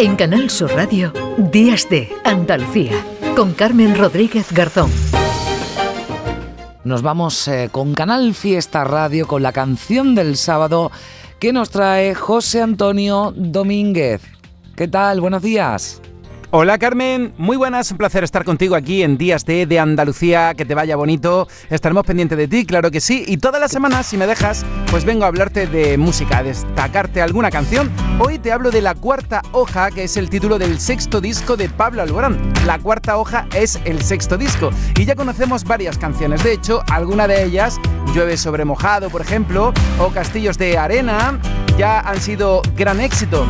En Canal Sur Radio, Días de Andalucía, con Carmen Rodríguez Garzón. Nos vamos eh, con Canal Fiesta Radio con la canción del sábado que nos trae José Antonio Domínguez. ¿Qué tal? Buenos días. Hola Carmen, muy buenas, un placer estar contigo aquí en Días de, de Andalucía, que te vaya bonito, estaremos pendientes de ti, claro que sí, y todas las semanas, si me dejas, pues vengo a hablarte de música, a destacarte alguna canción. Hoy te hablo de La Cuarta Hoja, que es el título del sexto disco de Pablo Alborán. La Cuarta Hoja es el sexto disco, y ya conocemos varias canciones, de hecho, alguna de ellas, Llueve sobre mojado, por ejemplo, o Castillos de Arena, ya han sido gran éxito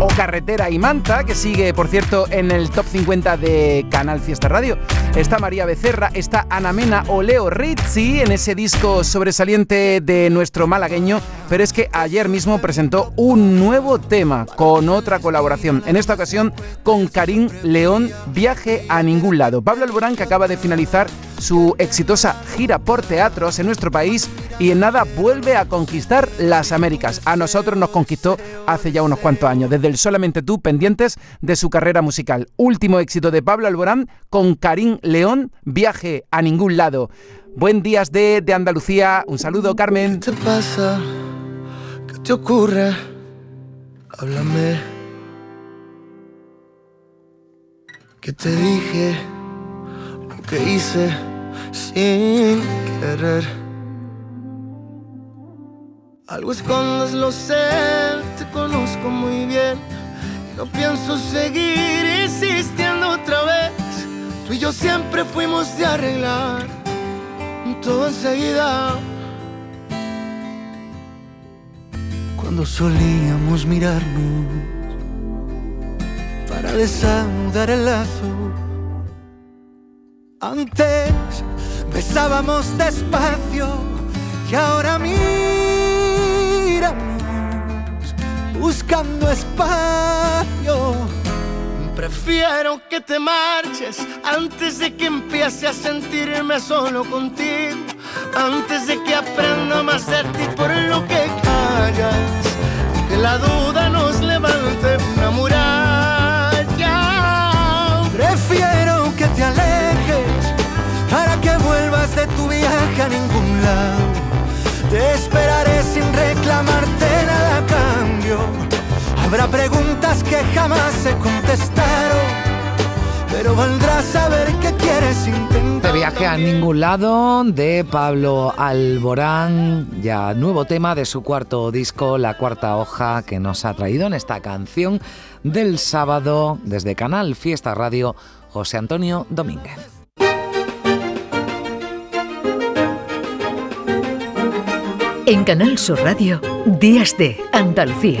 o Carretera y Manta, que sigue, por cierto, en el top 50 de Canal Fiesta Radio. Está María Becerra, está Ana Mena o Leo Rizzi en ese disco sobresaliente de nuestro malagueño, pero es que ayer mismo presentó un nuevo tema con otra colaboración, en esta ocasión con Karim León, Viaje a ningún lado. Pablo Alborán, que acaba de finalizar su exitosa gira por teatros en nuestro país y en nada vuelve a conquistar las Américas. A nosotros nos conquistó hace ya unos cuantos años, desde el Solamente tú, pendientes de su carrera musical. Último éxito de Pablo Alborán con Karim León, Viaje a ningún lado. Buen días de, de Andalucía. Un saludo, Carmen. ¿Qué te pasa? ¿Qué te ocurre? Háblame. ¿Qué te dije? Lo que hice sin querer. Algo escondes, lo sé, te conozco muy bien. Y no pienso seguir insistiendo otra vez. Tú y yo siempre fuimos de arreglar todo enseguida. Cuando solíamos mirarnos para desanudar el lazo. Antes besábamos despacio y ahora buscando espacio. Prefiero que te marches antes de que empiece a sentirme solo contigo. Antes de que aprenda más de ti por lo que callas. Que la duda nos levante una muralla. Prefiero que te alejes para que vuelvas de tu viaje a ningún lado. Habrá preguntas que jamás se contestaron, pero valdrá saber que quieres intentar. De viaje a ningún lado de Pablo Alborán, ya nuevo tema de su cuarto disco, La Cuarta Hoja, que nos ha traído en esta canción del sábado desde Canal Fiesta Radio, José Antonio Domínguez. En Canal Sur Radio, Días de Andalucía,